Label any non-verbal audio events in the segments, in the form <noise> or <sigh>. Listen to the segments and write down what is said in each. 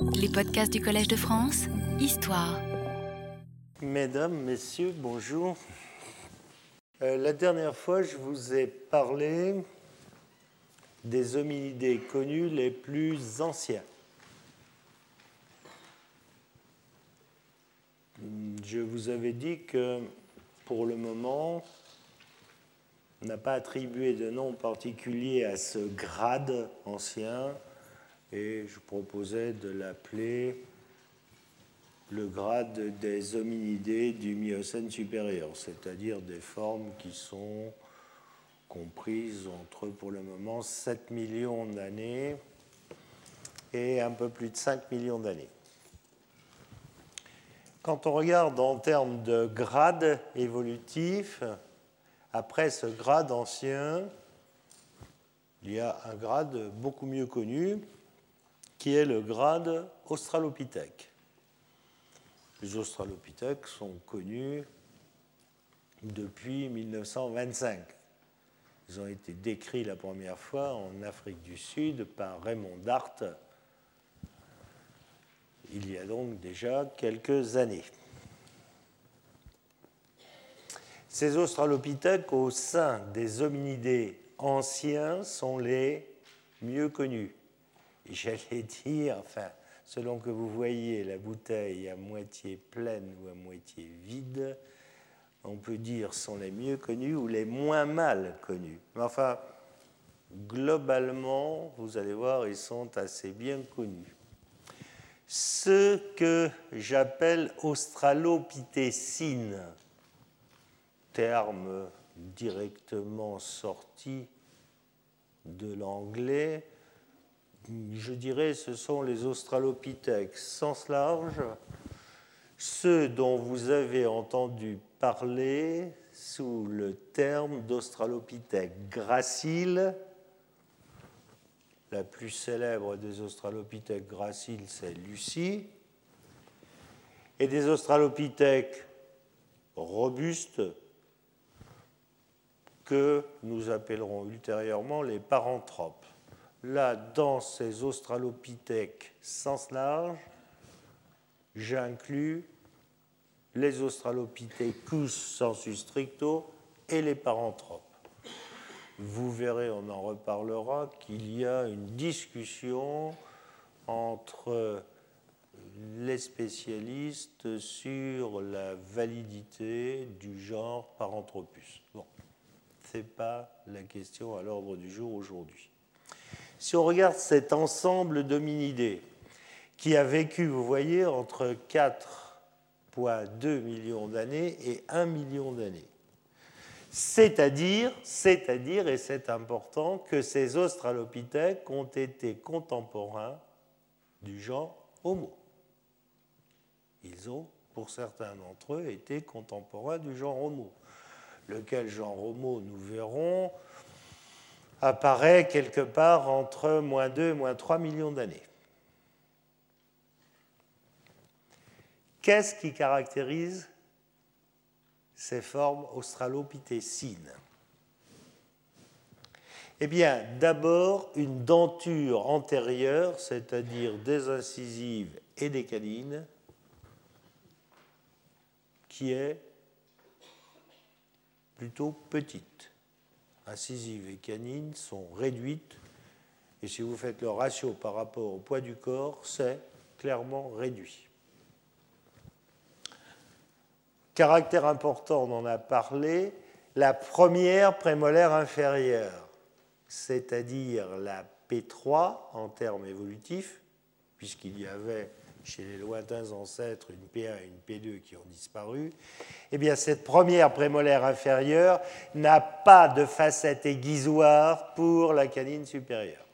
Les podcasts du Collège de France, Histoire. Mesdames, Messieurs, bonjour. Euh, la dernière fois, je vous ai parlé des hominidés connus les plus anciens. Je vous avais dit que pour le moment, on n'a pas attribué de nom particulier à ce grade ancien et je proposais de l'appeler le grade des hominidés du Miocène supérieur, c'est-à-dire des formes qui sont comprises entre, pour le moment, 7 millions d'années et un peu plus de 5 millions d'années. Quand on regarde en termes de grade évolutif, après ce grade ancien, il y a un grade beaucoup mieux connu, qui est le grade australopithèque. Les australopithèques sont connus depuis 1925. Ils ont été décrits la première fois en Afrique du Sud par Raymond Dart il y a donc déjà quelques années. Ces australopithèques au sein des hominidés anciens sont les mieux connus. J'allais dire, enfin, selon que vous voyez la bouteille à moitié pleine ou à moitié vide, on peut dire sont les mieux connus ou les moins mal connus. Mais enfin, globalement, vous allez voir, ils sont assez bien connus. Ce que j'appelle australopithècine, terme directement sorti de l'anglais, je dirais ce sont les australopithèques sens large, ceux dont vous avez entendu parler sous le terme d'australopithèque gracile. La plus célèbre des australopithèques graciles, c'est Lucie. Et des australopithèques robustes, que nous appellerons ultérieurement les paranthropes. Là, dans ces australopithèques sens large, j'inclus les australopithecus sensu stricto et les paranthropes. Vous verrez, on en reparlera, qu'il y a une discussion entre les spécialistes sur la validité du genre Paranthropus. Bon, ce n'est pas la question à l'ordre du jour aujourd'hui. Si on regarde cet ensemble d'hominidés qui a vécu, vous voyez, entre 4,2 millions d'années et 1 million d'années, c'est-à-dire, c'est-à-dire, et c'est important, que ces australopithèques ont été contemporains du genre Homo. Ils ont, pour certains d'entre eux, été contemporains du genre Homo. Lequel genre Homo, nous verrons, apparaît quelque part entre moins 2 et moins 3 millions d'années. Qu'est-ce qui caractérise ces formes australopithècines Eh bien, d'abord, une denture antérieure, c'est-à-dire des incisives et des canines, qui est plutôt petite incisives et canines sont réduites, et si vous faites le ratio par rapport au poids du corps, c'est clairement réduit. Caractère important, on en a parlé, la première prémolaire inférieure, c'est-à-dire la P3 en termes évolutifs, puisqu'il y avait chez les lointains ancêtres une P1 et une P2 qui ont disparu, eh bien cette première prémolaire inférieure n'a pas de facette aiguisoire pour la canine supérieure.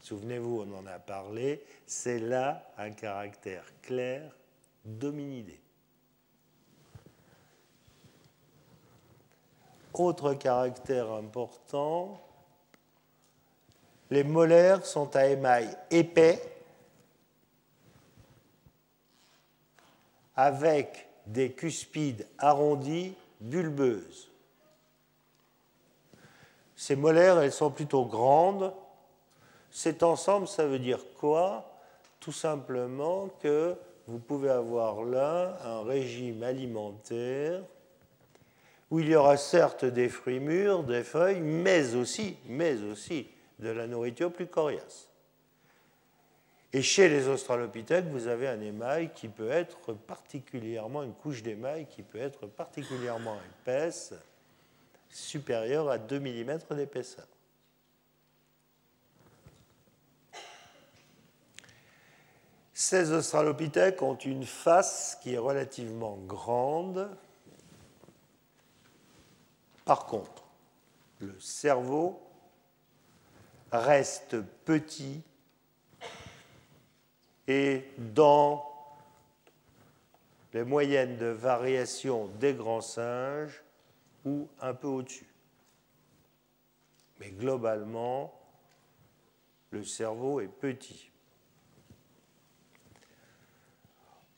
Souvenez-vous, on en a parlé, c'est là un caractère clair dominidé. Autre caractère important, les molaires sont à émail épais avec des cuspides arrondies bulbeuses. Ces molaires, elles sont plutôt grandes. Cet ensemble, ça veut dire quoi? Tout simplement que vous pouvez avoir là un régime alimentaire où il y aura certes des fruits mûrs, des feuilles, mais aussi, mais aussi de la nourriture plus coriace. Et chez les australopithèques, vous avez un émail qui peut être particulièrement, une couche d'émail qui peut être particulièrement épaisse, supérieure à 2 mm d'épaisseur. Ces australopithèques ont une face qui est relativement grande. Par contre, le cerveau reste petit et dans les moyennes de variation des grands singes ou un peu au-dessus. Mais globalement, le cerveau est petit.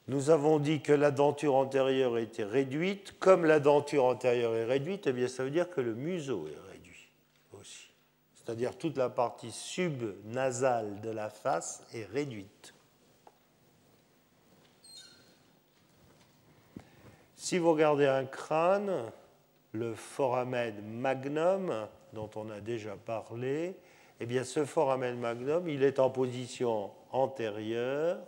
Nous avons dit que la denture antérieure était réduite. Comme la denture antérieure est réduite, eh bien, ça veut dire que le museau est réduit aussi. C'est-à-dire toute la partie subnasale de la face est réduite. Si vous regardez un crâne, le foramen magnum, dont on a déjà parlé, eh bien ce foramen magnum, il est en position antérieure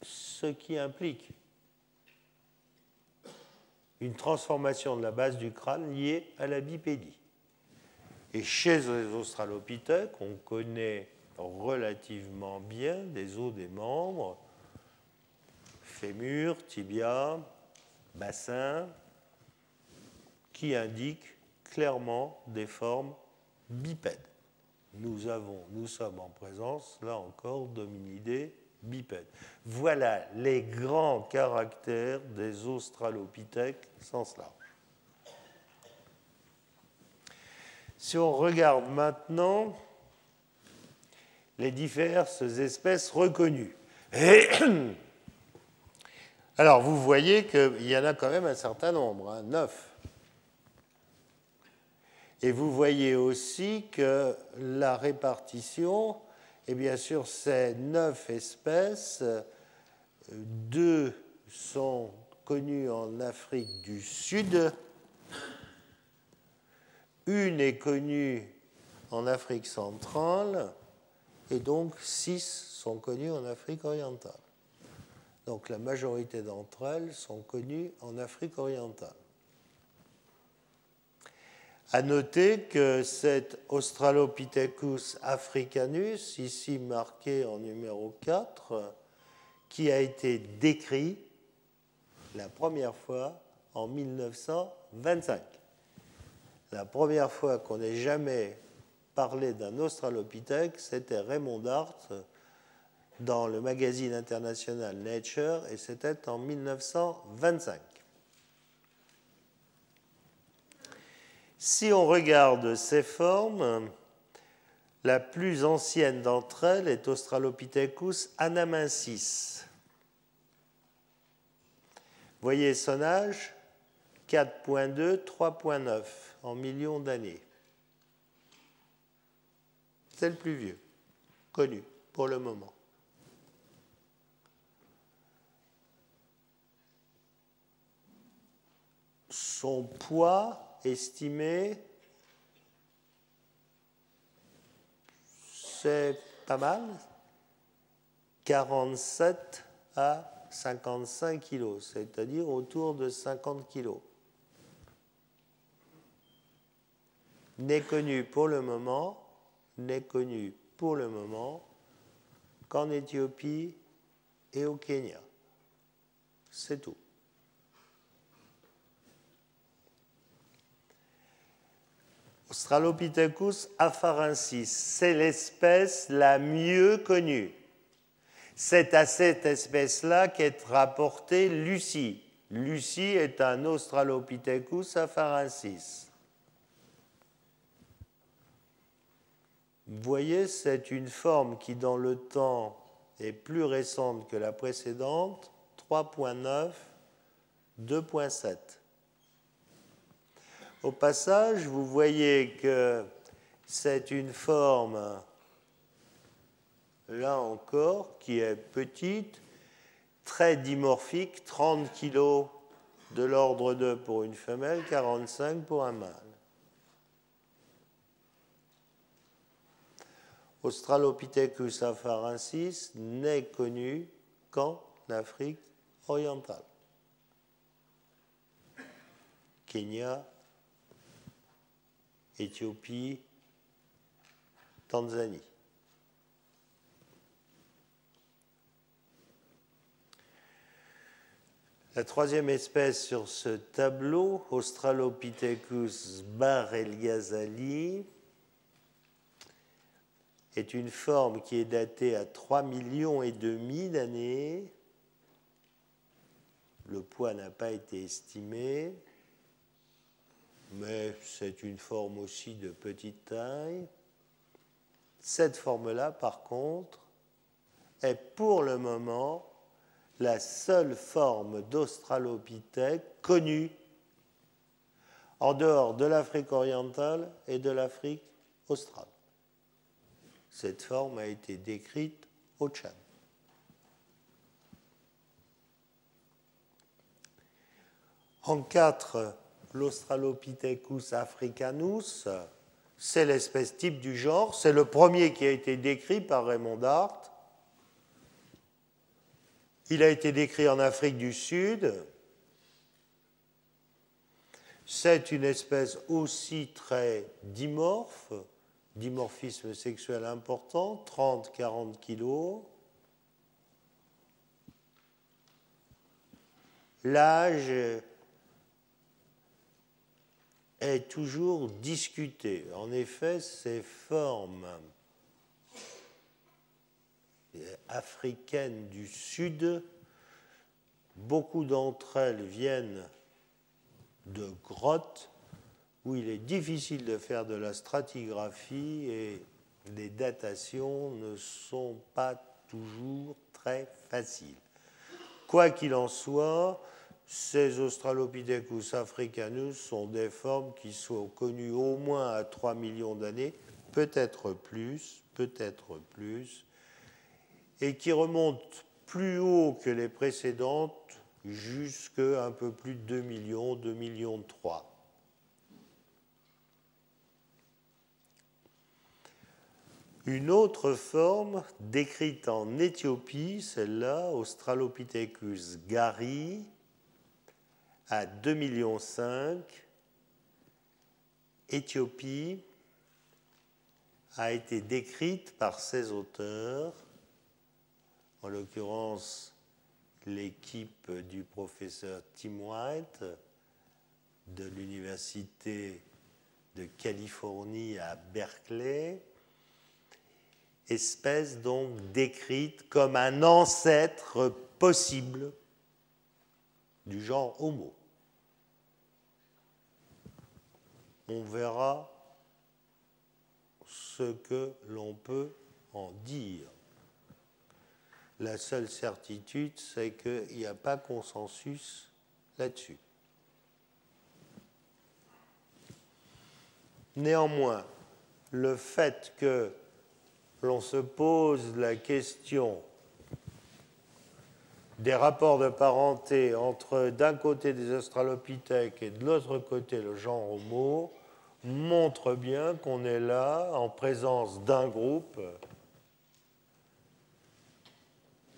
ce qui implique une transformation de la base du crâne liée à la bipédie. Et chez les australopithèques, on connaît relativement bien des os des membres, fémur, tibia, bassin, qui indiquent clairement des formes bipèdes. Nous, avons, nous sommes en présence, là encore, d'hominidés bipède. Voilà les grands caractères des australopithèques sens large. Si on regarde maintenant les diverses espèces reconnues. Alors vous voyez qu'il y en a quand même un certain nombre, hein, neuf. Et vous voyez aussi que la répartition et bien sûr, ces neuf espèces, deux sont connues en Afrique du Sud, une est connue en Afrique centrale, et donc six sont connues en Afrique orientale. Donc la majorité d'entre elles sont connues en Afrique orientale. À noter que cet Australopithecus africanus, ici marqué en numéro 4, qui a été décrit la première fois en 1925. La première fois qu'on ait jamais parlé d'un Australopithèque, c'était Raymond Dart dans le magazine international Nature, et c'était en 1925. Si on regarde ces formes, la plus ancienne d'entre elles est Australopithecus anamensis. Voyez son âge 4.2, 3.9 en millions d'années. C'est le plus vieux, connu pour le moment. Son poids estimé, c'est pas mal, 47 à 55 kilos, c'est-à-dire autour de 50 kilos. N'est connu pour le moment, n'est connu pour le moment qu'en Éthiopie et au Kenya. C'est tout. Australopithecus afarensis, c'est l'espèce la mieux connue. C'est à cette espèce-là qu'est rapportée Lucie. Lucie est un Australopithecus afarensis. Vous voyez, c'est une forme qui dans le temps est plus récente que la précédente, 3.9, 2.7. Au passage, vous voyez que c'est une forme là encore, qui est petite, très dimorphique, 30 kg de l'ordre de pour une femelle, 45 pour un mâle. Australopithecus afarensis n'est connu qu'en Afrique orientale. Kenya, Éthiopie, Tanzanie. La troisième espèce sur ce tableau, Australopithecus bareliazali, est une forme qui est datée à 3 millions et demi d'années. Le poids n'a pas été estimé, mais c'est une forme aussi de petite taille. Cette forme-là, par contre, est pour le moment la seule forme d'Australopithèque connue en dehors de l'Afrique orientale et de l'Afrique australe. Cette forme a été décrite au Tchad. En quatre, l'Australopithecus africanus, c'est l'espèce type du genre, c'est le premier qui a été décrit par Raymond Dart. Il a été décrit en Afrique du Sud. C'est une espèce aussi très dimorphe, dimorphisme sexuel important, 30-40 kilos. L'âge est toujours discuté. En effet, ces formes africaines du Sud, beaucoup d'entre elles viennent de grottes où il est difficile de faire de la stratigraphie et les datations ne sont pas toujours très faciles. Quoi qu'il en soit, ces Australopithecus africanus sont des formes qui sont connues au moins à 3 millions d'années, peut-être plus, peut-être plus, et qui remontent plus haut que les précédentes, jusqu'à un peu plus de 2 millions, 2 millions 3. Une autre forme décrite en Éthiopie, celle-là, Australopithecus gari, à 2,5 millions. Éthiopie a été décrite par ses auteurs, en l'occurrence l'équipe du professeur Tim White de l'Université de Californie à Berkeley, espèce donc décrite comme un ancêtre possible du genre Homo. On verra ce que l'on peut en dire. La seule certitude, c'est qu'il n'y a pas consensus là-dessus. Néanmoins, le fait que l'on se pose la question des rapports de parenté entre d'un côté des australopithèques et de l'autre côté le genre Homo montre bien qu'on est là en présence d'un groupe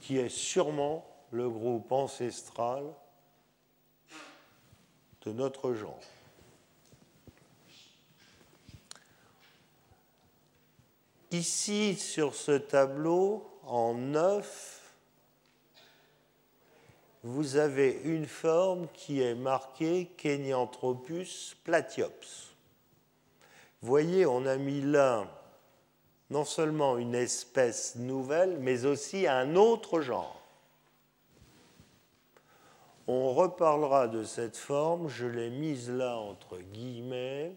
qui est sûrement le groupe ancestral de notre genre. Ici, sur ce tableau, en neuf, vous avez une forme qui est marquée Kenyanthropus platyops. Voyez, on a mis là non seulement une espèce nouvelle, mais aussi un autre genre. On reparlera de cette forme, je l'ai mise là entre guillemets.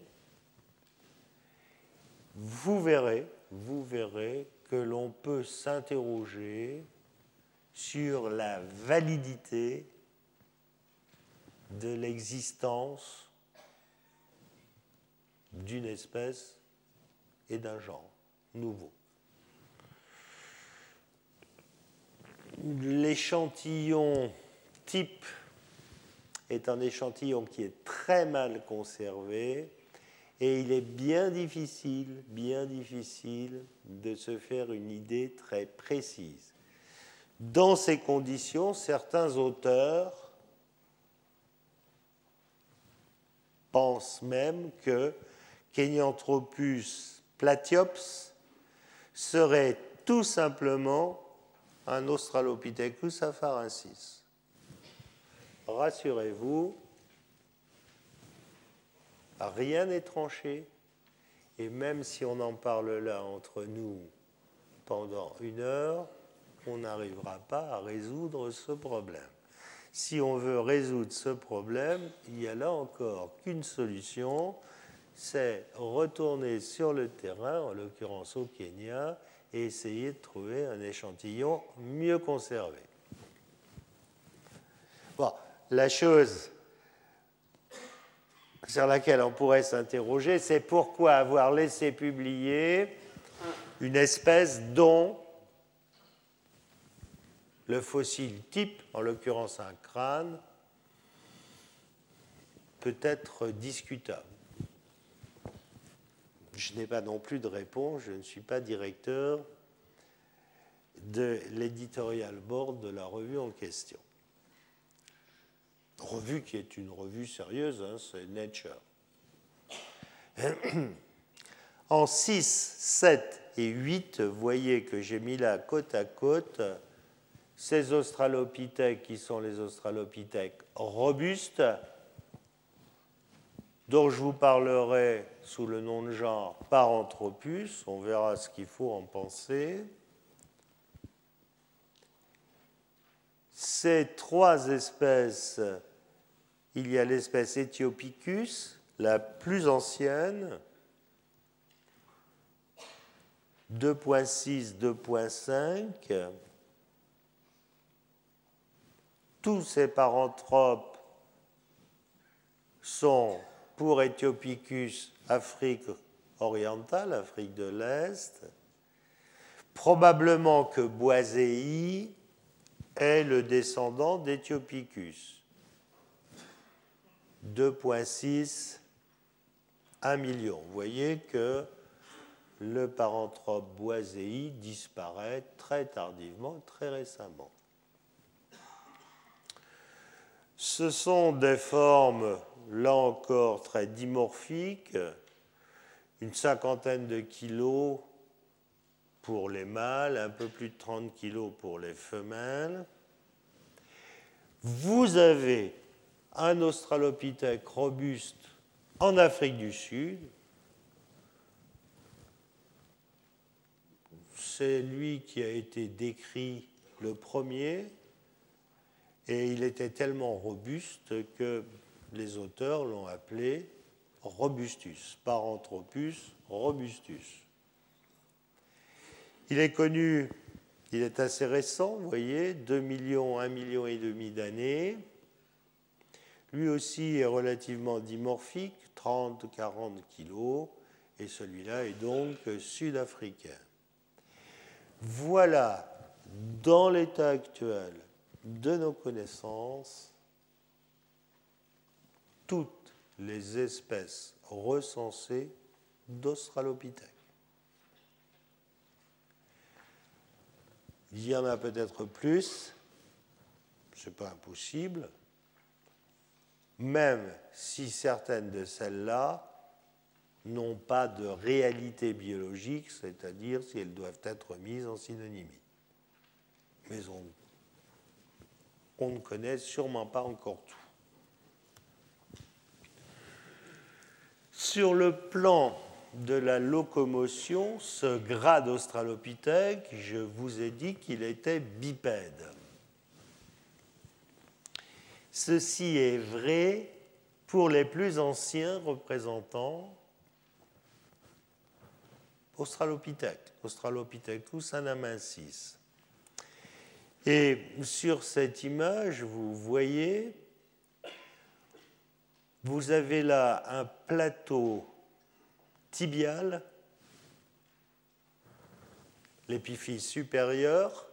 Vous verrez, vous verrez que l'on peut s'interroger sur la validité de l'existence d'une espèce et d'un genre nouveau. l'échantillon type est un échantillon qui est très mal conservé et il est bien difficile, bien difficile de se faire une idée très précise. Dans ces conditions, certains auteurs pensent même que Kenyanthropus platyops serait tout simplement un Australopithecus afarensis. Rassurez-vous, rien n'est tranché, et même si on en parle là entre nous pendant une heure, on n'arrivera pas à résoudre ce problème. Si on veut résoudre ce problème, il n'y a là encore qu'une solution, c'est retourner sur le terrain, en l'occurrence au Kenya, et essayer de trouver un échantillon mieux conservé. Bon, la chose sur laquelle on pourrait s'interroger, c'est pourquoi avoir laissé publier une espèce dont le fossile type, en l'occurrence un crâne, peut être discutable. Je n'ai pas non plus de réponse, je ne suis pas directeur de l'éditorial board de la revue en question. Revue qui est une revue sérieuse, hein, c'est Nature. En 6, 7 et 8, vous voyez que j'ai mis là côte à côte ces australopithèques qui sont les australopithèques robustes, dont je vous parlerai sous le nom de genre Paranthropus, on verra ce qu'il faut en penser. Ces trois espèces, il y a l'espèce Ethiopicus, la plus ancienne, 2.6, 2.5, tous ces paranthropes sont pour Ethiopicus Afrique orientale, Afrique de l'Est. Probablement que Boisei est le descendant d'Ethiopicus. 2,6, 1 million. Vous voyez que le paranthrope Boisei disparaît très tardivement, très récemment. Ce sont des formes, là encore, très dimorphiques, une cinquantaine de kilos pour les mâles, un peu plus de 30 kilos pour les femelles. Vous avez un australopithèque robuste en Afrique du Sud. C'est lui qui a été décrit le premier, et il était tellement robuste que les auteurs l'ont appelé robustus, Paranthropus robustus. Il est connu, il est assez récent, vous voyez, 2 millions, 1 million et demi d'années. Lui aussi est relativement dimorphique, 30-40 kilos, et celui-là est donc sud-africain. Voilà, dans l'état actuel, de nos connaissances toutes les espèces recensées d'Australopithèques. Il y en a peut-être plus, ce n'est pas impossible, même si certaines de celles-là n'ont pas de réalité biologique, c'est-à-dire si elles doivent être mises en synonymie. Mais on on ne connaît sûrement pas encore tout. Sur le plan de la locomotion, ce grade australopithèque, je vous ai dit qu'il était bipède. Ceci est vrai pour les plus anciens représentants Australopithèques, Australopithecus anamensis. Et sur cette image, vous voyez, vous avez là un plateau tibial, l'épiphyse supérieure,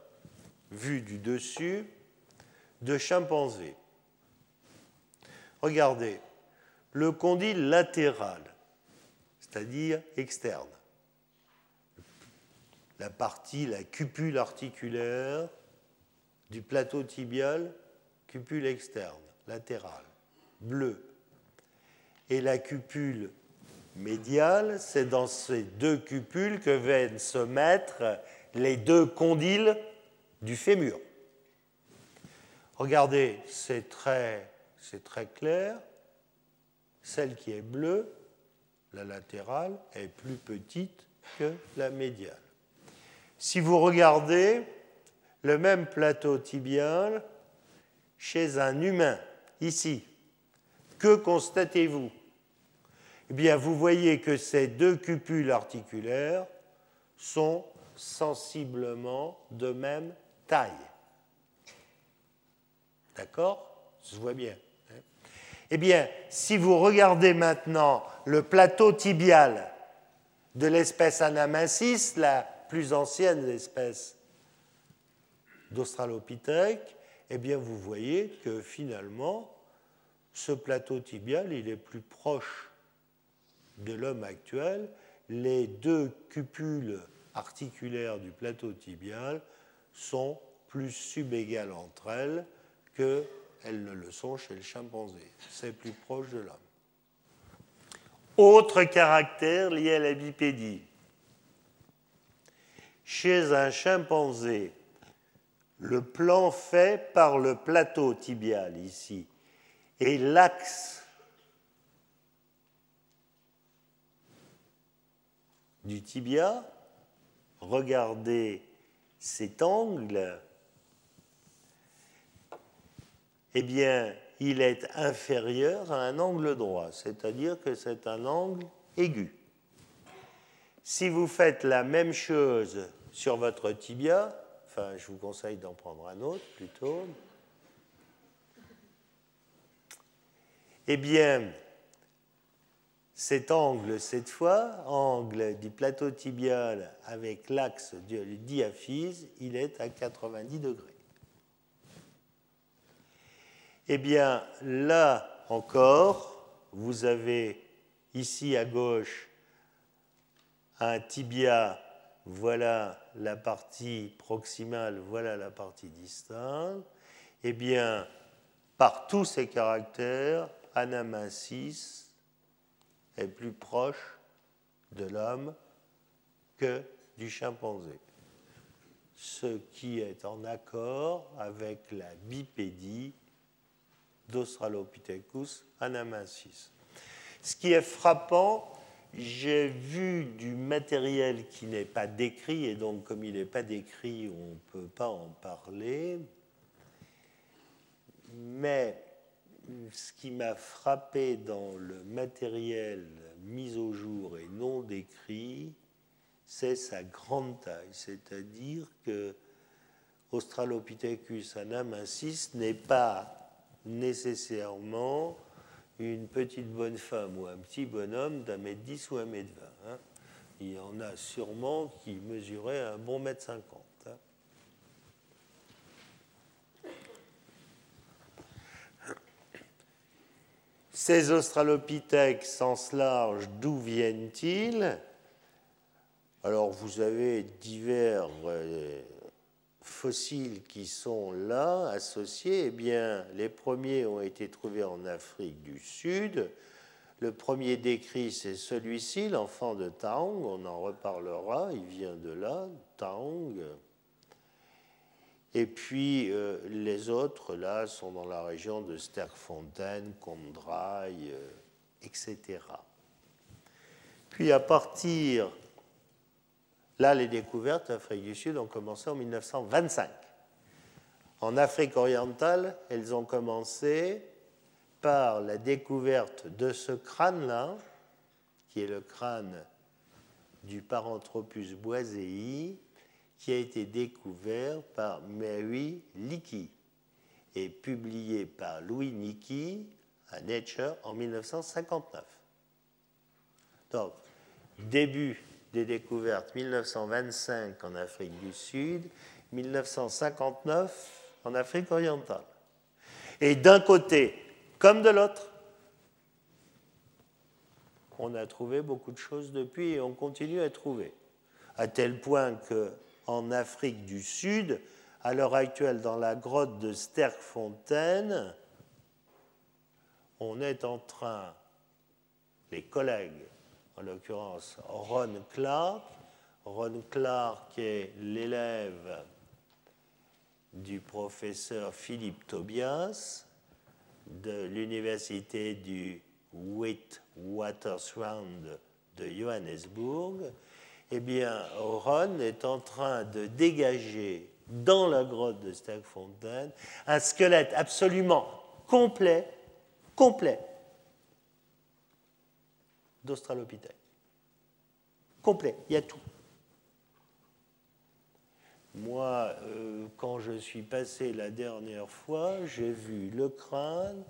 vue du dessus, de chimpanzé. Regardez, le condyle latéral, c'est-à-dire externe, la partie, la cupule articulaire du plateau tibial, cupule externe, latérale, bleue. Et la cupule médiale, c'est dans ces deux cupules que viennent se mettre les deux condyles du fémur. Regardez, c'est très, très clair. Celle qui est bleue, la latérale, est plus petite que la médiale. Si vous regardez le même plateau tibial chez un humain, ici, que constatez-vous? Eh bien, vous voyez que ces deux cupules articulaires sont sensiblement de même taille. D'accord? Je vois bien. Hein? eh bien, si vous regardez maintenant le plateau tibial de l'espèce Anamensis, la plus ancienne espèce d'Australopithèque, eh bien, vous voyez que finalement, ce plateau tibial, il est plus proche de l'homme actuel. Les deux cupules articulaires du plateau tibial sont plus subégales entre elles qu'elles ne le sont chez le chimpanzé. C'est plus proche de l'homme. Autre caractère lié à la bipédie. Chez un chimpanzé, le plan fait par le plateau tibial ici et l'axe du tibia, regardez cet angle, eh bien, il est inférieur à un angle droit, c'est-à-dire que c'est un angle aigu. Si vous faites la même chose sur votre tibia, enfin, je vous conseille d'en prendre un autre plutôt, eh bien, cet angle, cette fois, angle du plateau tibial avec l'axe du diaphyse, il est à 90 degrés. Eh bien, là encore, vous avez ici à gauche un tibia, voilà la partie proximale, voilà la partie distale. Eh bien, par tous ces caractères, Anamensis est plus proche de l'homme que du chimpanzé, ce qui est en accord avec la bipédie d'Australopithecus anamensis. Ce qui est frappant, j'ai vu du matériel qui n'est pas décrit, et donc comme il n'est pas décrit, on ne peut pas en parler. Mais ce qui m'a frappé dans le matériel mis au jour et non décrit, c'est sa grande taille. C'est-à-dire que Australopithecus anamensis n'est pas nécessairement une petite bonne femme ou un petit bonhomme d'un mètre dix ou un mètre vingt. Hein. Il y en a sûrement qui mesuraient un bon mètre cinquante. Hein. Ces australopithèques sens large, d'où viennent-ils? Alors vous avez divers euh, fossiles qui sont là, associés, eh bien, les premiers ont été trouvés en Afrique du Sud. Le premier décrit, c'est celui-ci, l'enfant de Taong, on en reparlera, il vient de là, Taong. Et puis euh, les autres, là, sont dans la région de Sterkfontein, Kondraï, euh, etc. Puis à partir Là, les découvertes Afrique du Sud ont commencé en 1925. En Afrique orientale, elles ont commencé par la découverte de ce crâne-là, qui est le crâne du Paranthropus boisei, qui a été découvert par Mary Leakey et publié par Louis Nicky à Nature en 1959. Donc, début des découvertes 1925 en Afrique du Sud, 1959 en Afrique orientale. Et d'un côté comme de l'autre, on a trouvé beaucoup de choses depuis et on continue à trouver. À tel point qu'en Afrique du Sud, à l'heure actuelle, dans la grotte de Sterkfontein, on est en train, les collègues, en l'occurrence Ron Clark, Ron Clark est l'élève du professeur Philippe Tobias de l'université du Witwatersrand de Johannesburg, eh bien, Ron est en train de dégager dans la grotte de Sterkfontein un squelette absolument complet, complet d'Australopithèque. Complet, il y a tout. Moi, euh, quand je suis passé la dernière fois, j'ai vu le crâne,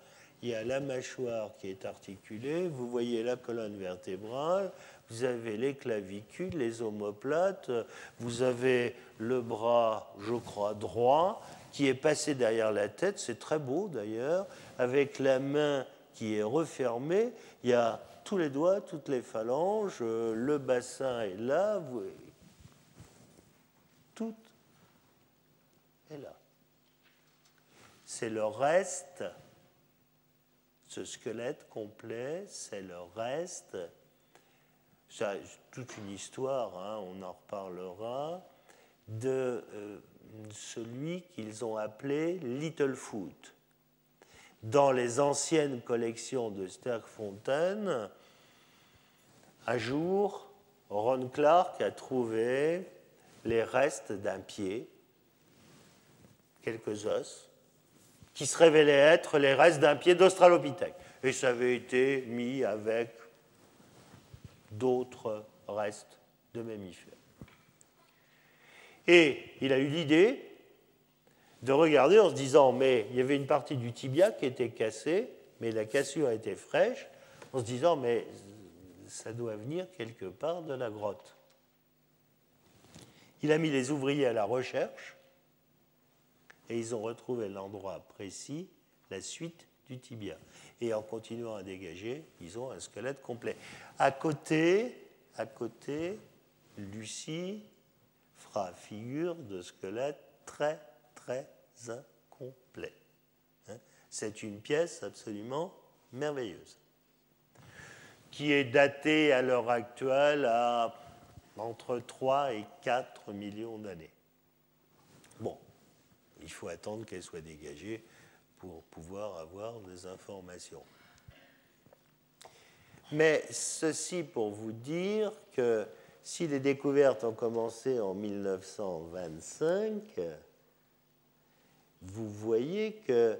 il y a la mâchoire qui est articulée, vous voyez la colonne vertébrale, vous avez les clavicules, les omoplates, vous avez le bras, je crois, droit, qui est passé derrière la tête, c'est très beau d'ailleurs, avec la main qui est refermée, il y a tous les doigts, toutes les phalanges, le bassin est là, vous... tout là. C'est le reste, ce squelette complet, c'est le reste. C'est toute une histoire, hein, on en reparlera, de euh, celui qu'ils ont appelé Littlefoot. Dans les anciennes collections de Sterkfontein, un jour, Ron Clark a trouvé les restes d'un pied quelques os, qui se révélaient être les restes d'un pied d'Australopithèque. Et ça avait été mis avec d'autres restes de mammifères. Et il a eu l'idée de regarder en se disant, mais il y avait une partie du tibia qui était cassée, mais la cassure était fraîche, en se disant, mais ça doit venir quelque part de la grotte. Il a mis les ouvriers à la recherche, et ils ont retrouvé l'endroit précis, la suite du tibia. Et en continuant à dégager, ils ont un squelette complet. À côté, à côté, Lucie fera figure de squelette très, très incomplet. Hein? C'est une pièce absolument merveilleuse, qui est datée à l'heure actuelle à entre 3 et 4 millions d'années. Bon, il faut attendre qu'elle soit dégagée pour pouvoir avoir des informations. Mais ceci pour vous dire que si les découvertes ont commencé en 1925, vous voyez que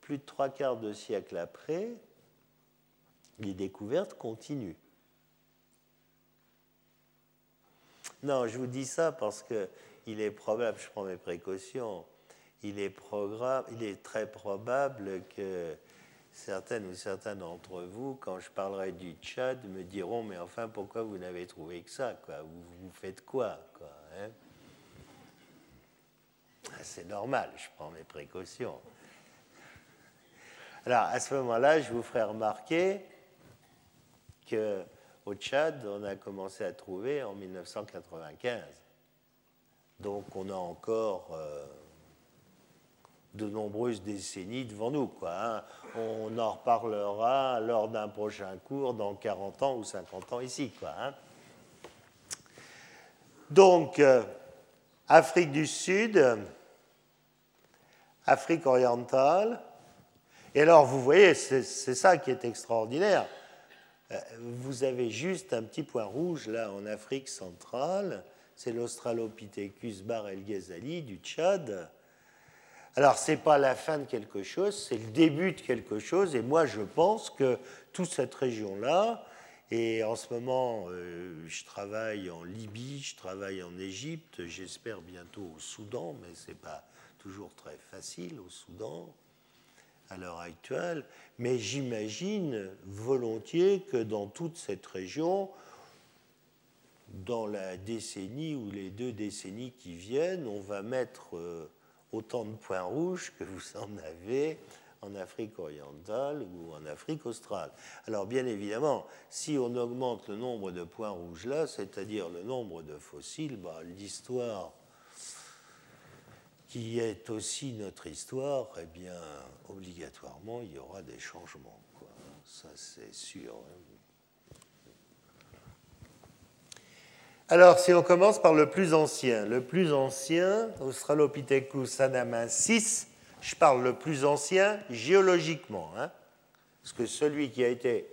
plus de trois quarts de siècle après, les découvertes continuent. Non, je vous dis ça parce que il est probable, je prends mes précautions, il est, très probable que certaines ou certains d'entre vous, quand je parlerai du Tchad, me diront Mais enfin, pourquoi vous n'avez trouvé que ça quoi? Vous, faites quoi, quoi hein? Ah, C'est normal, je prends mes précautions. Alors, à ce moment-là, je vous ferai remarquer qu'au Tchad, on a commencé à trouver en 1995. Donc on a encore euh, de nombreuses décennies devant nous. Quoi, hein. On en reparlera lors d'un prochain cours dans 40 ans ou 50 ans ici. Quoi, hein. Donc, euh, Afrique du Sud, Afrique orientale. Et alors, vous voyez, c'est ça qui est extraordinaire. Euh, vous avez juste un petit point rouge là en Afrique centrale c'est l'Australopithecus bar el Ghazali du Tchad. Alors, ce n'est pas la fin de quelque chose, c'est le début de quelque chose. Et moi, je pense que toute cette région-là, et en ce moment, euh, je travaille en Libye, je travaille en Égypte, j'espère bientôt au Soudan, mais ce n'est pas toujours très facile au Soudan à l'heure actuelle. Mais j'imagine volontiers que dans toute cette région, dans la décennie ou les deux décennies qui viennent, on va mettre euh, autant de points rouges que vous en avez en Afrique orientale ou en Afrique australe. Alors bien évidemment, si on augmente le nombre de points rouges là, c'est-à-dire le nombre de fossiles, bah, l'histoire qui est aussi notre histoire, eh bien, obligatoirement, il y aura des changements. Ça, c'est sûr. Alors, si on commence par le plus ancien, le plus ancien, Australopithecus anamensis, je parle le plus ancien géologiquement, hein, parce que celui qui a été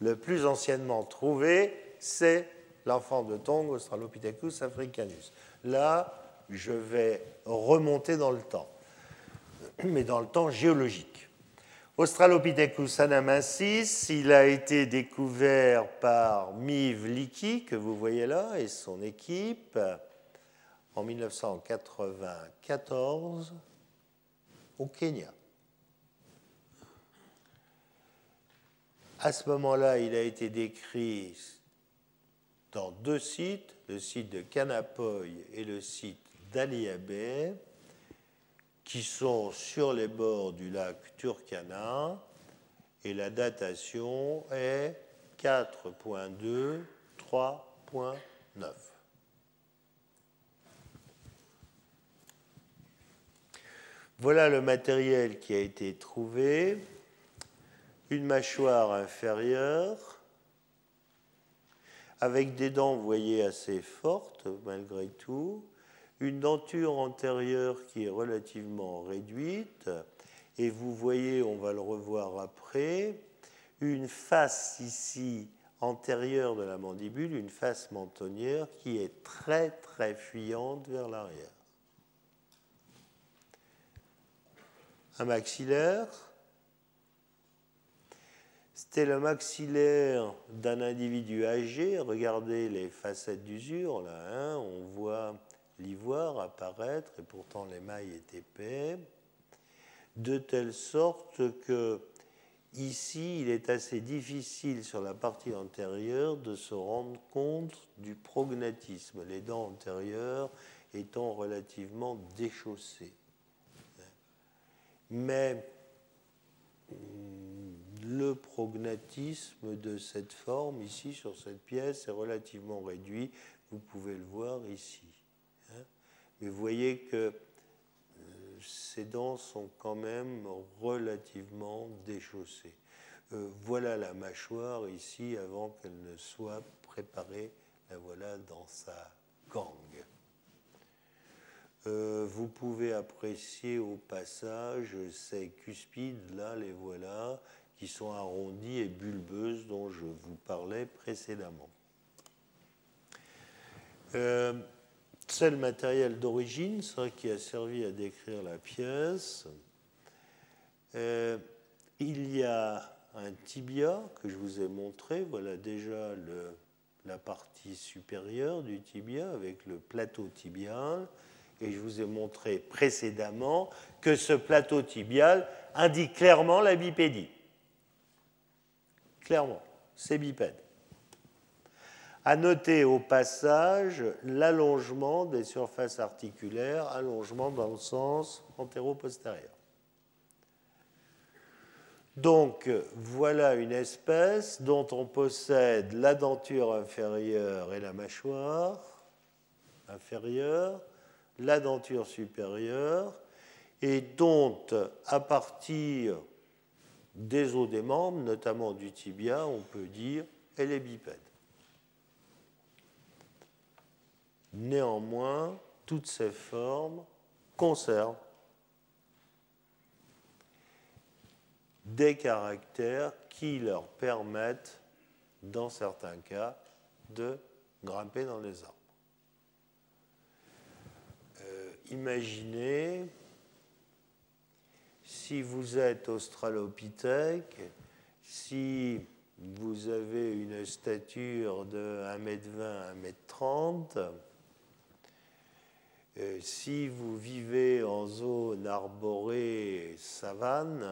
le plus anciennement trouvé, c'est l'enfant de Tongue, Australopithecus africanus. Là, je vais remonter dans le temps, mais dans le temps géologique. Australopithecus anamensis, il a été découvert par Miv Leakey, que vous voyez là, et son équipe, en 1994, au Kenya. À ce moment-là, il a été décrit dans deux sites, le site de Kanapoy et le site d'Aliabé, qui sont sur les bords du lac Turkana, et la datation est 4.2, 3.9. Voilà le matériel qui a été trouvé. Une mâchoire inférieure avec des dents, vous voyez, assez fortes malgré tout, une denture antérieure qui est relativement réduite, et vous voyez, on va le revoir après, une face ici antérieure de la mandibule, une face mentonnière qui est très très fuyante vers l'arrière. Un maxillaire. C'était le maxillaire d'un individu âgé. Regardez les facettes d'usure, là. Hein. on voit l'ivoire apparaître et pourtant l'émail est épais, de telle sorte que ici il est assez difficile sur la partie antérieure de se rendre compte du prognatisme, les dents antérieures étant relativement déchaussées. Mais le prognatisme de cette forme ici sur cette pièce est relativement réduit, vous pouvez le voir ici. Mais vous voyez que euh, ces dents sont quand même relativement déchaussées. Euh, voilà la mâchoire ici avant qu'elle ne soit préparée. La voilà dans sa gangue. Euh, vous pouvez apprécier au passage ces cuspides, là, les voilà, qui sont arrondies et bulbeuses dont je vous parlais précédemment. C'est le matériel d'origine, ça qui a servi à décrire la pièce. Euh, il y a un tibia que je vous ai montré. Voilà déjà la partie supérieure du tibia avec le plateau tibial. Et je vous ai montré précédemment que ce plateau tibial indique clairement la bipédie. Clairement, c'est bipède. À noter au passage l'allongement des surfaces articulaires, allongement dans le sens antéro-postérieur. Donc voilà une espèce dont on possède la denture inférieure et la mâchoire inférieure, la denture supérieure, et dont à partir des os des membres, notamment du tibia, on peut dire elle est bipède. Néanmoins, toutes ces formes conservent des caractères qui leur permettent, dans certains cas, de grimper dans les arbres. Euh, imaginez si vous êtes australopithèque, si vous avez une stature de 1m20, 1m30, euh, si vous vivez en zone arborée savane,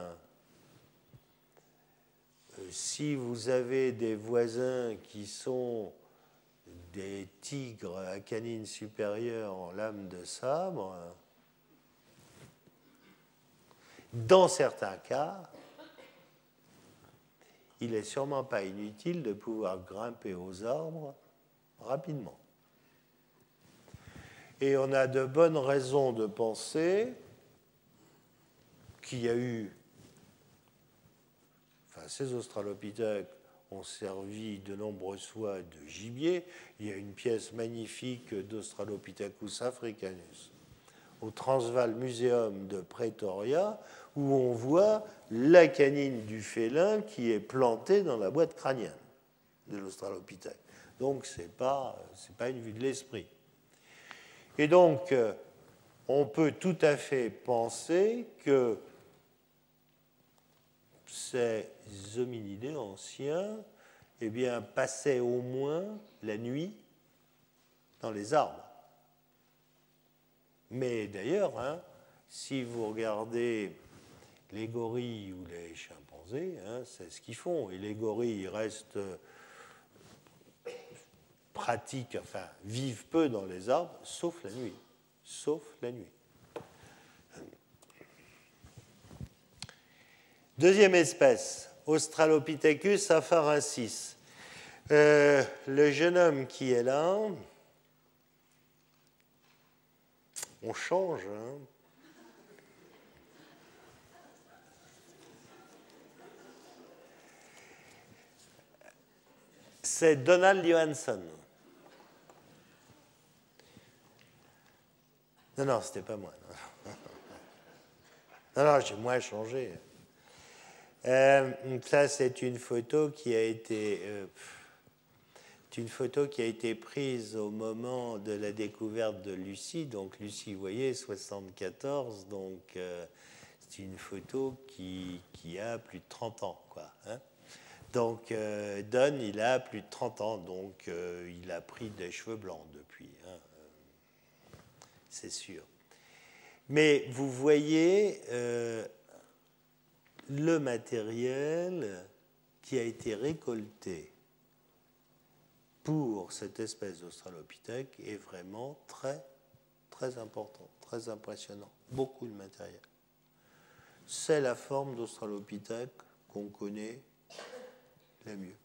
euh, si vous avez des voisins qui sont des tigres à canines supérieures en lame de sabre, dans certains cas, il n'est sûrement pas inutile de pouvoir grimper aux arbres rapidement. Et on a de bonnes raisons de penser qu'il y a eu, enfin ces australopithèques ont servi de nombreuses fois de gibier. Il y a une pièce magnifique d'Australopithecus africanus au Transvaal Museum de Pretoria où on voit la canine du félin qui est plantée dans la boîte crânienne de l'Australopithèque. Donc ce n'est pas, pas une vue de l'esprit. Et donc, euh, on peut tout à fait penser que ces hominidés anciens eh passaient au moins la nuit dans les arbres. Mais d'ailleurs, hein, si vous regardez les gorilles ou les chimpanzés, hein, c'est ce qu'ils font. Et les gorilles restent pratiquent, enfin, vivent peu dans les arbres, sauf la nuit. Sauf la nuit. Deuxième espèce, Australopithecus afarensis. Euh, le jeune homme qui est là, on change. Hein. C'est Donald Johansson. Non, non, c'était pas moi. <laughs> Non, non, j'ai moins changé. Euh, ça, c'est une photo qui a été. Euh, une photo qui a été prise au moment de la découverte de Lucie. Donc Lucie, vous voyez, 74, donc euh, c'est une photo qui, qui, a plus de 30 ans. Quoi, hein. donc Don, il a plus de 30 ans, donc il a pris des cheveux blancs depuis, hein, c'est sûr. Mais vous voyez le matériel qui a été récolté pour cette espèce d'Australopithèque est vraiment très, très important, très impressionnant. Beaucoup de matériel. C'est la forme d'Australopithèque qu'on connaît la mieux,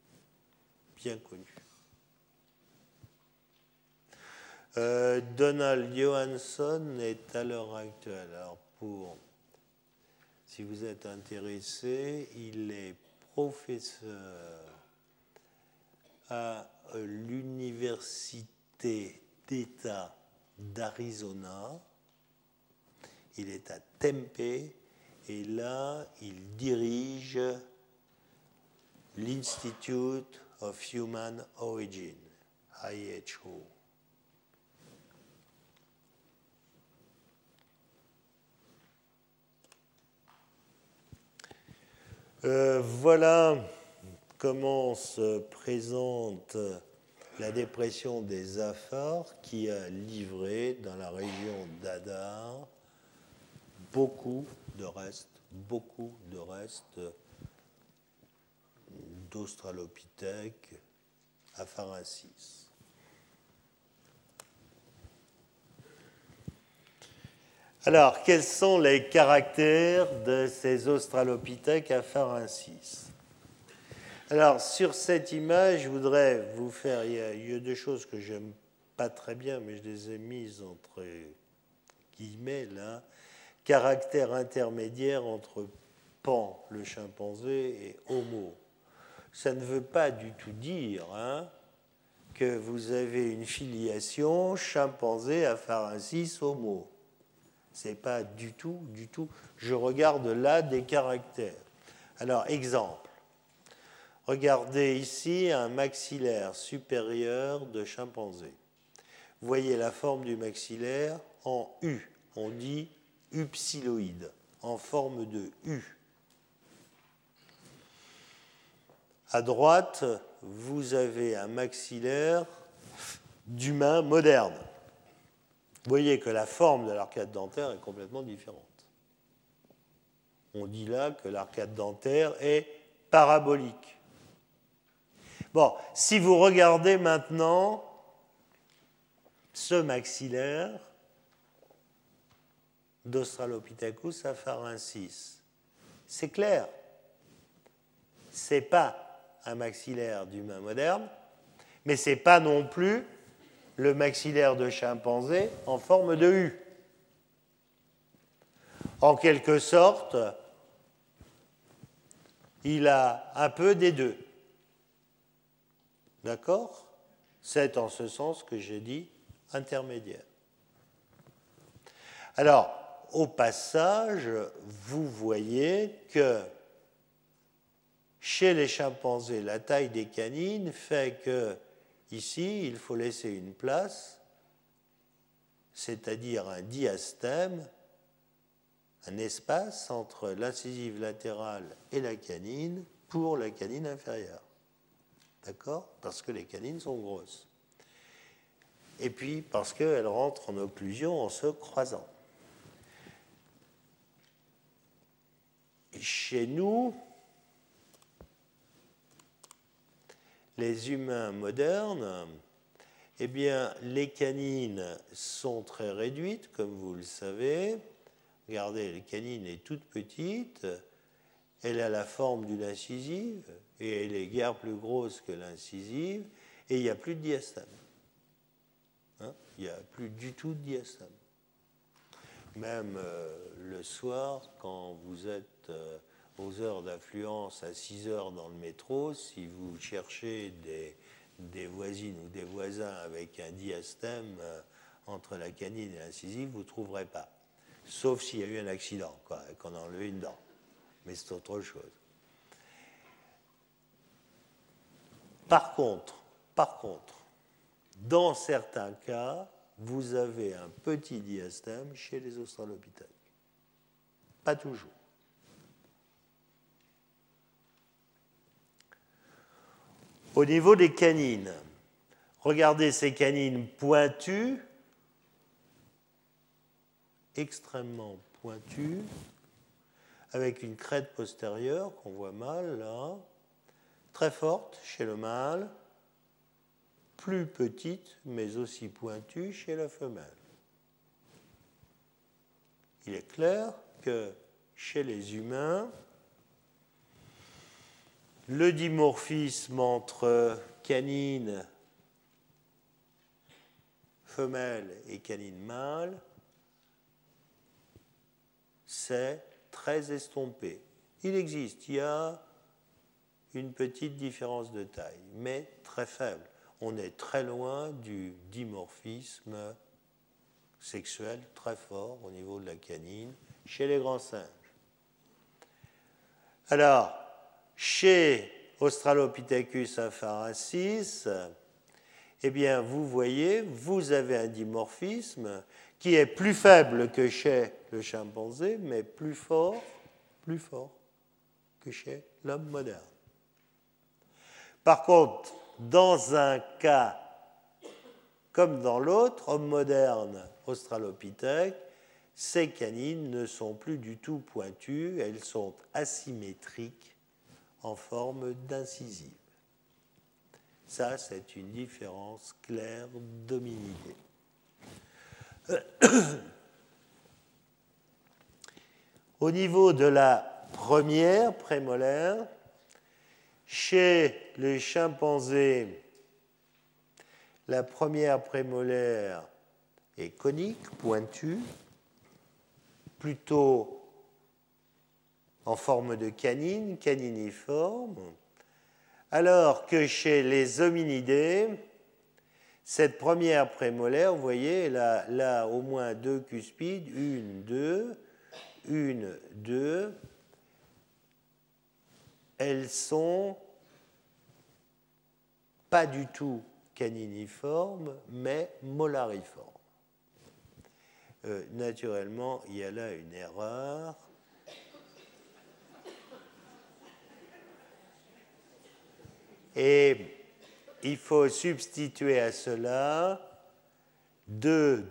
bien connue. Euh, Donald Johansson est à l'heure actuelle, alors pour si vous êtes intéressé, il est professeur à l'Université d'État d'Arizona. Il est à Tempe et là, il dirige l'Institute of Human Origin, IHO. Euh, voilà comment se présente la dépression des Afars qui a livré dans la région d'Adar beaucoup de restes, beaucoup de restes d'Australopithèques afarensis. Alors, quels sont les caractères de ces Australopithèques afarensis Alors, sur cette image, je voudrais vous faire. Il y a, deux choses que j'aime pas très bien, mais je les ai mises entre guillemets là. Caractère intermédiaire entre Pan, le chimpanzé, et Homo. Ça ne veut pas du tout dire hein, que vous avez une filiation chimpanzé afarensis Homo. C'est pas du tout, du tout. Je regarde là des caractères. Alors, exemple. Regardez ici un maxillaire supérieur de chimpanzé. Voyez la forme du maxillaire en U. On dit upsiloïde, en forme de U. À droite, vous avez un maxillaire d'humain moderne. Vous voyez que la forme de l'arcade dentaire est complètement différente. On dit là que l'arcade dentaire est parabolique. Bon, si vous regardez maintenant ce maxillaire d'Australopithecus afarensis. C'est clair. Ce n'est pas un maxillaire d'humain moderne, mais ce n'est pas non plus le maxillaire de chimpanzé en forme de U. En quelque sorte, il a un peu des deux. D'accord? C'est en ce sens que j'ai dit intermédiaire. Alors, au passage, vous voyez que chez les chimpanzés, la taille des canines fait que ici, il faut laisser une place, c'est-à-dire un diastème, un espace entre l'incisive latérale et la canine pour la canine inférieure. D'accord? Parce que les canines sont grosses. Et puis parce qu'elles rentrent en occlusion en se croisant. Chez nous, les humains modernes, eh bien, les canines sont très réduites, comme vous le savez. Regardez, la canine est toute petite, elle a la forme d'une incisive, et elle est guère plus grosse que l'incisive, et il n'y a plus de diastème. Hein il n'y a plus du tout de diastème. Même euh, le soir, quand vous êtes euh, aux heures d'affluence à 6 heures dans le métro, si vous cherchez des, voisines ou des voisins avec un diastème euh, entre la canine et l'incisive, vous ne trouverez pas. Sauf s'il y a eu un accident, quoi, qu'on a enlevé une dent. Mais c'est autre chose. Par contre, par contre, dans certains cas, vous avez un petit diastème chez les australopithèques. Pas toujours. Au niveau des canines, regardez ces canines pointues, extrêmement pointues, avec une crête postérieure qu'on voit mal là, très forte chez le mâle, plus petite mais aussi pointue chez la femelle. Il est clair que chez les humains, le dimorphisme entre canine femelle et canine mâle, c'est très estompé. Il existe, il y a une petite différence de taille, mais très faible. On est très loin du dimorphisme sexuel très fort au niveau de la canine chez les grands singes. Alors, chez Australopithecus afarensis, eh bien, vous voyez, vous avez un dimorphisme qui est plus faible que chez le chimpanzé, mais plus fort, plus fort que chez l'homme moderne. Par contre, dans un cas comme dans l'autre, homme moderne, australopithèque, ces canines ne sont plus du tout pointues, elles sont asymétriques en forme d'incisive. Ça, c'est une différence claire d'hominidés. Au niveau de la première prémolaire, chez les chimpanzés, la première prémolaire est conique, pointue, plutôt en forme de canine, caniniforme, alors que chez les hominidés, cette première prémolaire, vous voyez, elle a au moins deux cuspides, une, deux, une, deux, elles sont pas du tout caniniformes, mais molariformes. Euh, naturellement, il y a là une erreur. Et il faut substituer à cela deux,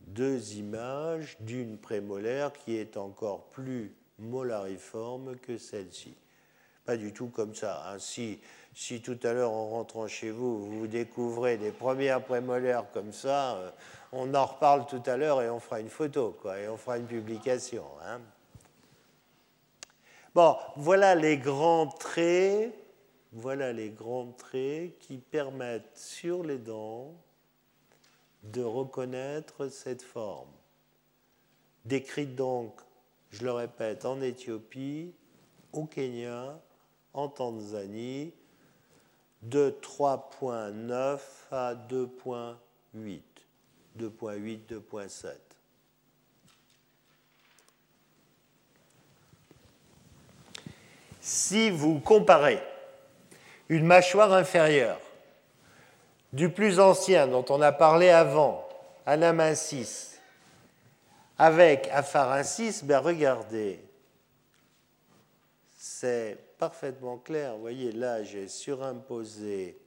deux images d'une prémolaire qui est encore plus molariforme que celle-ci. Pas du tout comme ça. Hein. Si, tout à l'heure, en rentrant chez vous, vous découvrez des premières prémolaires comme ça, euh, on en reparle tout à l'heure et on fera une photo, quoi, et on fera une publication. Hein. Bon, voilà les grands traits, voilà les grands traits qui permettent sur les dents de reconnaître cette forme, décrite donc, je le répète, en Éthiopie, au Kenya, en Tanzanie, de 3.9 à 2.8, 2.8, 2.7. Si vous comparez une mâchoire inférieure du plus ancien dont on a parlé avant, Anamensis, avec Apharensis, ben regardez, c'est parfaitement clair. Vous voyez, là, j'ai surimposé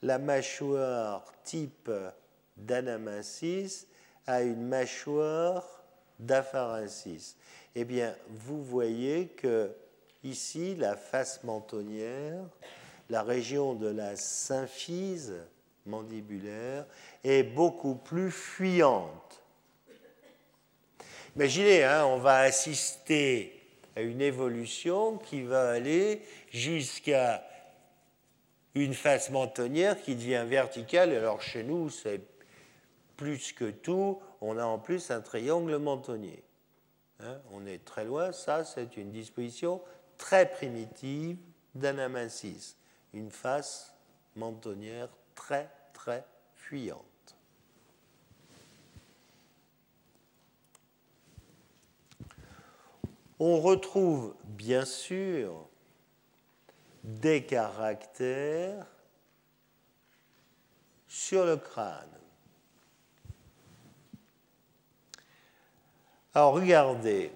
la mâchoire type d'Anamensis à une mâchoire d'Apharensis. Eh bien, vous voyez que ici, la face mentonnière la région de la symphyse mandibulaire est beaucoup plus fuyante. Imaginez, hein, on va assister à une évolution qui va aller jusqu'à une face mentonnière qui devient verticale. Alors chez nous, c'est plus que tout, on a en plus un triangle mentonnier. Hein, on est très loin, ça c'est une disposition très primitive d'anamasis une face mentonnière très très fuyante. On retrouve bien sûr des caractères sur le crâne. Alors regardez,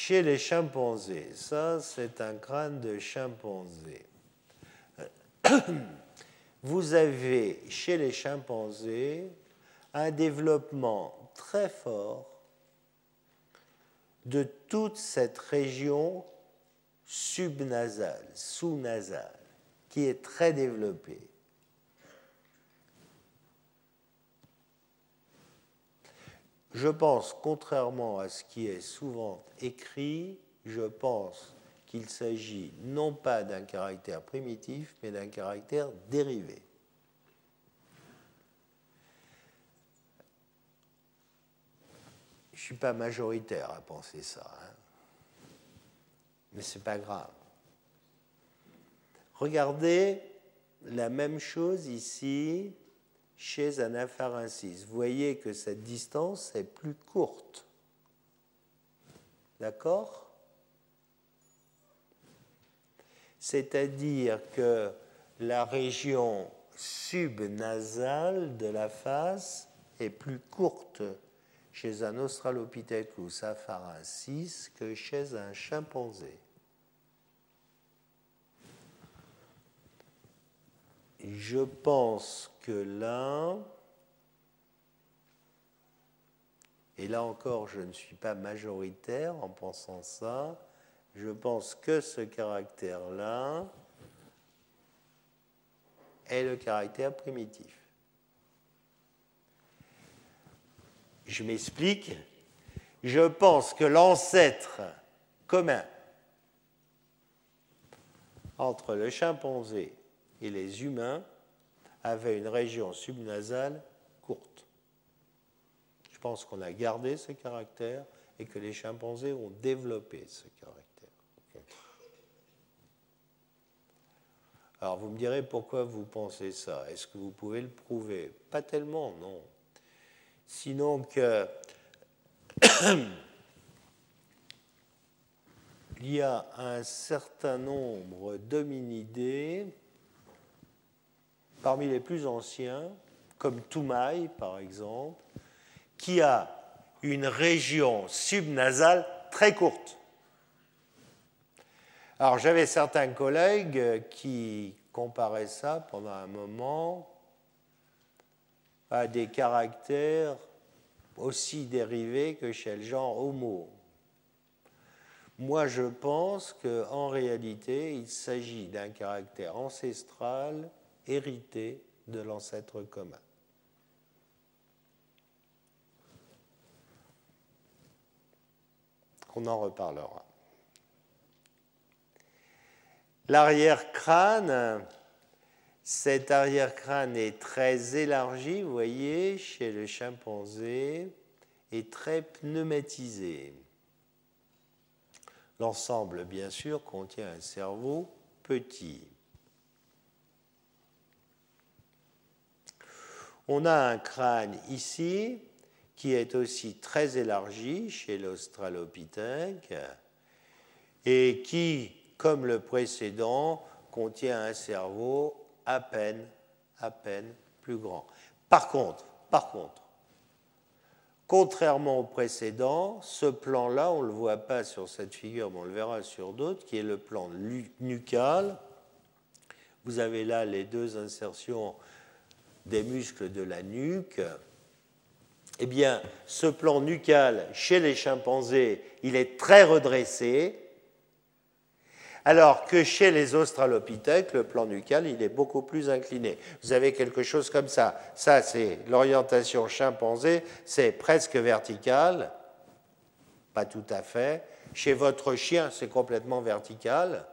chez les chimpanzés, ça c'est un crâne de chimpanzé. <coughs> vous avez chez les chimpanzés un développement très fort de toute cette région subnasale, sous-nasale, qui est très développée. Je pense, contrairement à ce qui est souvent écrit, je pense qu'il s'agit non pas d'un caractère primitif, mais d'un caractère dérivé. Je ne suis pas majoritaire à penser ça, hein. mais ce n'est pas grave. Regardez la même chose ici chez un apharensis. Vous voyez que cette distance est plus courte. D'accord? C'est-à-dire que la région subnasale de la face est plus courte chez un Australopithecus afarensis que chez un chimpanzé. Je pense que là, et là encore je ne suis pas majoritaire en pensant ça, je pense que ce caractère-là est le caractère primitif. Je m'explique. Je pense que l'ancêtre commun entre le chimpanzé et les humains avait une région subnasale courte. Je pense qu'on a gardé ce caractère et que les chimpanzés ont développé ce caractère. Alors vous me direz pourquoi vous pensez ça? Est-ce que vous pouvez le prouver? Pas tellement, non. Sinon que <coughs> il y a un certain nombre d'hominidés, parmi les plus anciens, comme Toumaï par exemple, qui a une région subnasale très courte. Alors j'avais certains collègues qui comparaient ça pendant un moment à des caractères aussi dérivés que chez le genre Homo. Moi, je pense qu'en réalité, il s'agit d'un caractère ancestral hérité de l'ancêtre commun. On en reparlera. L'arrière-crâne, cet arrière-crâne est très élargi, vous voyez, chez le chimpanzé, et très pneumatisé. L'ensemble, bien sûr, contient un cerveau petit. On a un crâne ici qui est aussi très élargi chez l'Australopithèque et qui, comme le précédent, contient un cerveau à peine, à peine plus grand. Par contre, par contre, contrairement au précédent, ce plan-là, on ne le voit pas sur cette figure, mais on le verra sur d'autres, qui est le plan nucal. Vous avez là les deux insertions des muscles de la nuque. Eh bien, ce plan nucal, chez les chimpanzés, il est très redressé, alors que chez les australopithèques, le plan nucal, il est beaucoup plus incliné. Vous avez quelque chose comme ça. Ça, c'est l'orientation chimpanzé, c'est presque vertical, pas tout à fait. Chez votre chien, c'est complètement vertical.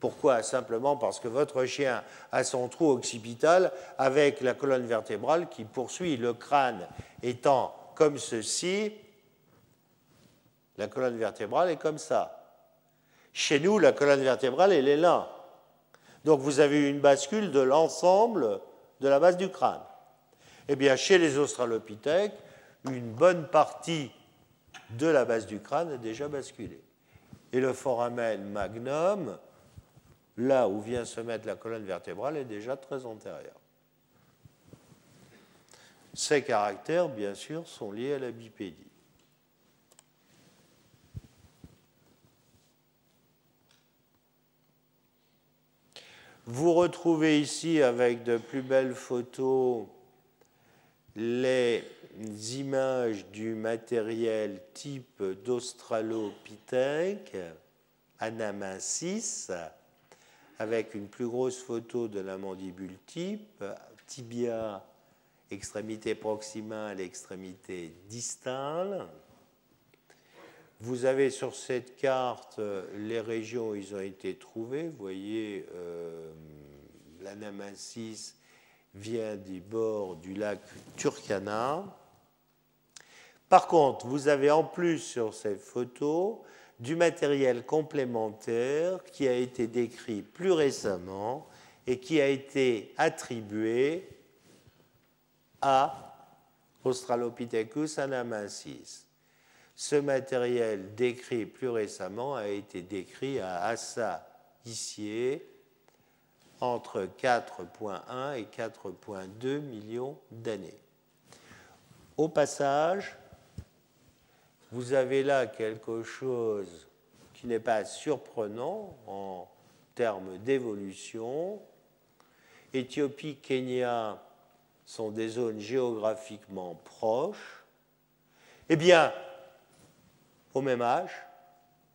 Pourquoi? Simplement parce que votre chien a son trou occipital avec la colonne vertébrale qui poursuit le crâne étant comme ceci, la colonne vertébrale est comme ça. Chez nous, la colonne vertébrale, elle est là. Donc vous avez une bascule de l'ensemble de la base du crâne. Eh bien, chez les australopithèques, une bonne partie de la base du crâne est déjà basculée. Et le foramen magnum, là où vient se mettre la colonne vertébrale, est déjà très antérieur. Ces caractères, bien sûr, sont liés à la bipédie. Vous retrouvez ici, avec de plus belles photos, les images du matériel type d'Australopithèque, Anamensis, avec une plus grosse photo de la mandibule type, tibia, extrémité proximale, extrémité distale. Vous avez sur cette carte les régions où ils ont été trouvés. Vous voyez, euh, vient du bord du lac Turkana. Par contre, vous avez en plus sur cette photo du matériel complémentaire qui a été décrit plus récemment et qui a été attribué à Australopithecus anamensis. Ce matériel décrit plus récemment a été décrit à Assa Issier entre 4,1 et 4,2 millions d'années. Au passage, vous avez là quelque chose qui n'est pas surprenant en termes d'évolution. Éthiopie, Kenya sont des zones géographiquement proches. Eh bien, au même âge,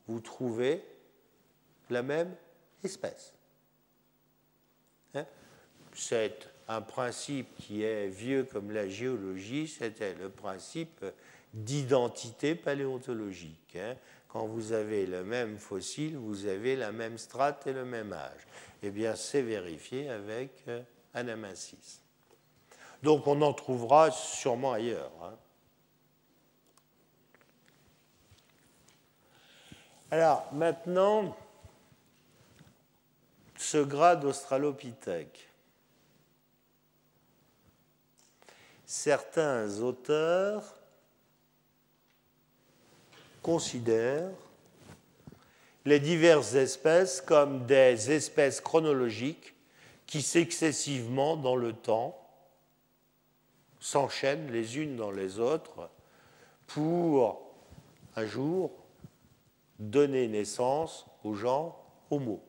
vous trouvez la même espèce. Hein? C'est un principe qui est vieux comme la géologie, c'était le principe d'identité paléontologique. Hein. Quand vous avez le même fossile, vous avez la même strate et le même âge. Eh bien, c'est vérifié avec euh. Donc, on en trouvera sûrement ailleurs. Hein. Alors, maintenant, ce grade australopithèque. Certains auteurs considère les diverses espèces comme des espèces chronologiques qui successivement dans le temps s'enchaînent les unes dans les autres pour un jour donner naissance au genre Homo.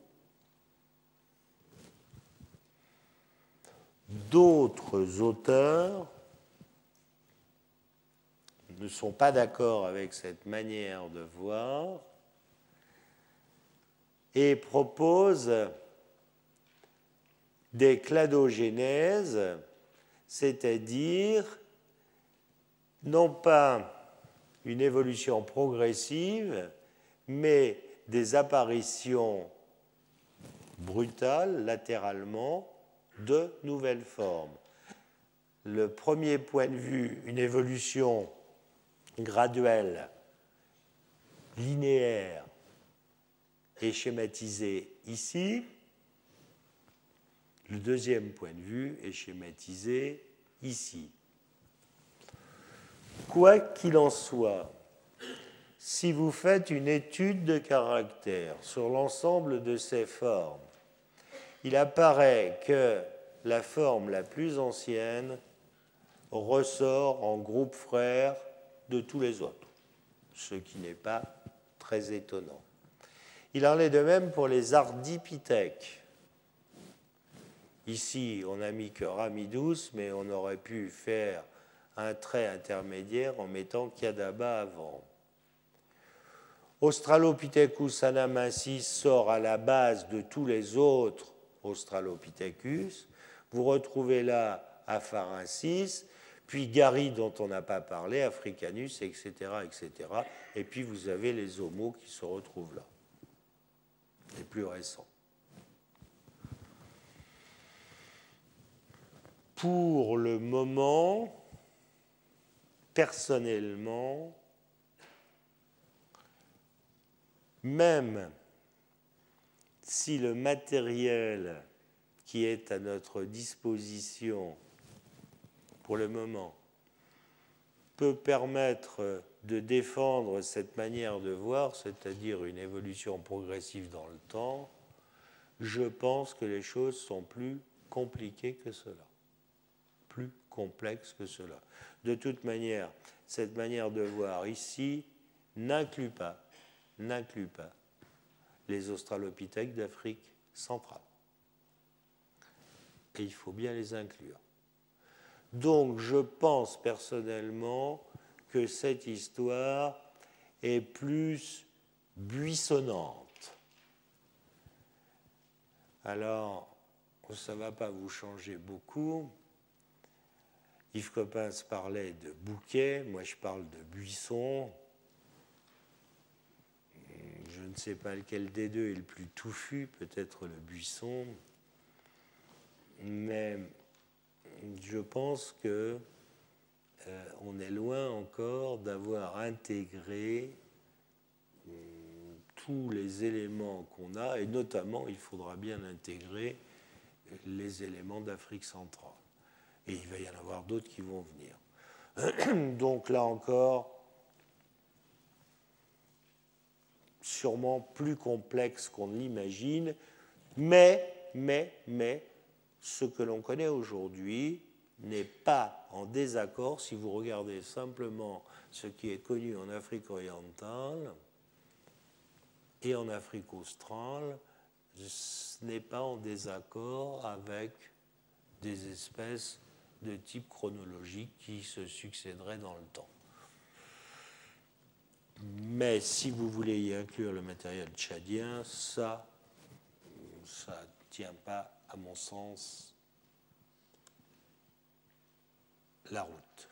D'autres auteurs ne sont pas d'accord avec cette manière de voir et propose des cladogénèses, c'est-à-dire non pas une évolution progressive, mais des apparitions brutales latéralement de nouvelles formes. Le premier point de vue, une évolution graduelle, linéaire, est schématisée ici. Le deuxième point de vue est schématisé ici. Quoi qu'il en soit, si vous faites une étude de caractère sur l'ensemble de ces formes, il apparaît que la forme la plus ancienne ressort en groupe frère de tous les autres, ce qui n'est pas très étonnant. Il en est de même pour les ardipithèques. Ici, on n'a mis que Ramidus, mais on aurait pu faire un trait intermédiaire en mettant Kadaba avant. Australopithecus anamensis sort à la base de tous les autres Australopithecus. Vous retrouvez là Apharensis, puis Gary dont on n'a pas parlé, Africanus, etc., etc. Et puis vous avez les homos qui se retrouvent là, les plus récents. Pour le moment, personnellement, même si le matériel qui est à notre disposition pour le moment peut permettre de défendre cette manière de voir, c'est-à-dire une évolution progressive dans le temps, je pense que les choses sont plus compliquées que cela, plus complexes que cela. De toute manière, cette manière de voir ici n'inclut pas, n'inclut pas les australopithèques d'Afrique centrale. Et il faut bien les inclure. Donc je pense personnellement que cette histoire est plus buissonnante. Alors, ça ne va pas vous changer beaucoup. Yves Coppens parlait de bouquet, moi je parle de buisson. Je ne sais pas lequel des deux est le plus touffu, peut-être le buisson. Mais je pense que euh, on est loin encore d'avoir intégré euh, tous les éléments qu'on a, et notamment il faudra bien intégrer les éléments d'Afrique centrale. Et il va y en avoir d'autres qui vont venir. <clears throat> Donc là encore, sûrement plus complexe qu'on ne l'imagine, mais, mais, mais, ce que l'on connaît aujourd'hui n'est pas en désaccord si vous regardez simplement ce qui est connu en Afrique orientale et en Afrique australe, ce n'est pas en désaccord avec des espèces de type chronologique qui se succéderaient dans le temps. Mais si vous voulez y inclure le matériel tchadien, ça, ça ne tient pas à mon sens, la route.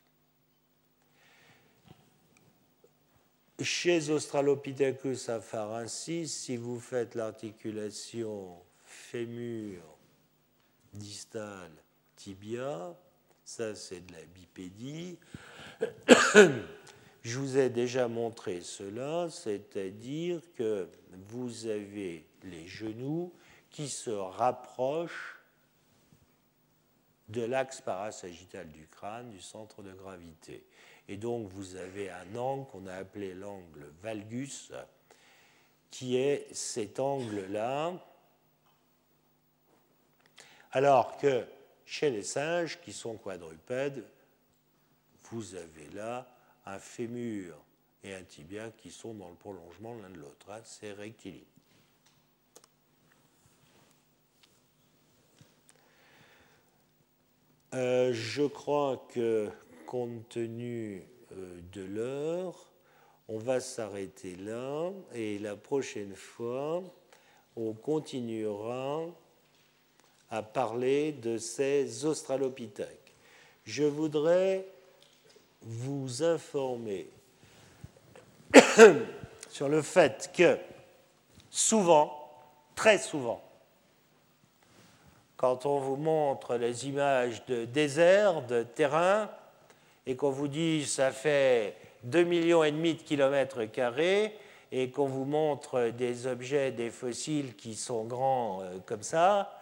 Chez Australopithecus afarensis, si vous faites l'articulation fémur distal tibia, ça c'est de la bipédie. <coughs> Je vous ai déjà montré cela, c'est-à-dire que vous avez les genoux qui se rapproche de l'axe parasagittal du crâne, du centre de gravité. Et donc vous avez un angle qu'on a appelé l'angle valgus, qui est cet angle-là, alors que chez les singes qui sont quadrupèdes, vous avez là un fémur et un tibia qui sont dans le prolongement l'un de l'autre. Hein, c'est rectiligne. Euh, je crois que compte tenu euh, de l'heure, on va s'arrêter là et la prochaine fois, on continuera à parler de ces australopithèques. Je voudrais vous informer <coughs> sur le fait que souvent, très souvent, quand on vous montre les images de désert, de terrain, et qu'on vous dit ça fait 2 millions et demi de kilomètres carrés, et qu'on vous montre des objets, des fossiles qui sont grands euh, comme ça,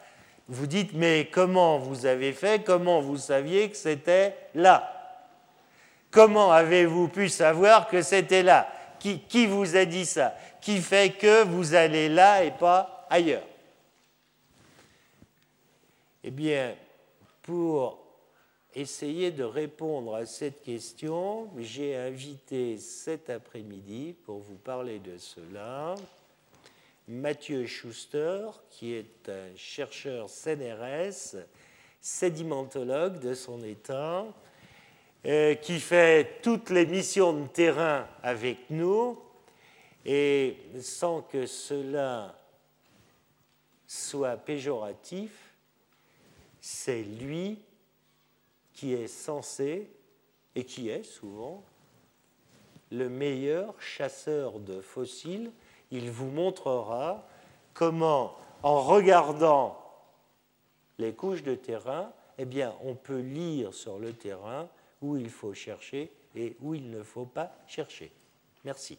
vous dites mais comment vous avez fait, comment vous saviez que c'était là? Comment avez-vous pu savoir que c'était là? Qui vous a dit ça? Qui fait que vous allez là et pas ailleurs? Eh bien, pour essayer de répondre à cette question, j'ai invité cet après-midi, pour vous parler de cela, Mathieu Schuster, qui est un chercheur CNRS, sédimentologue de son état, euh, qui fait toutes les missions de terrain avec nous, et sans que cela soit péjoratif, c'est lui qui est censé, et qui est souvent, le meilleur chasseur de fossiles. Il vous montrera comment, en regardant les couches de terrain, eh bien, on peut lire sur le terrain où il faut chercher et où il ne faut pas chercher. Merci.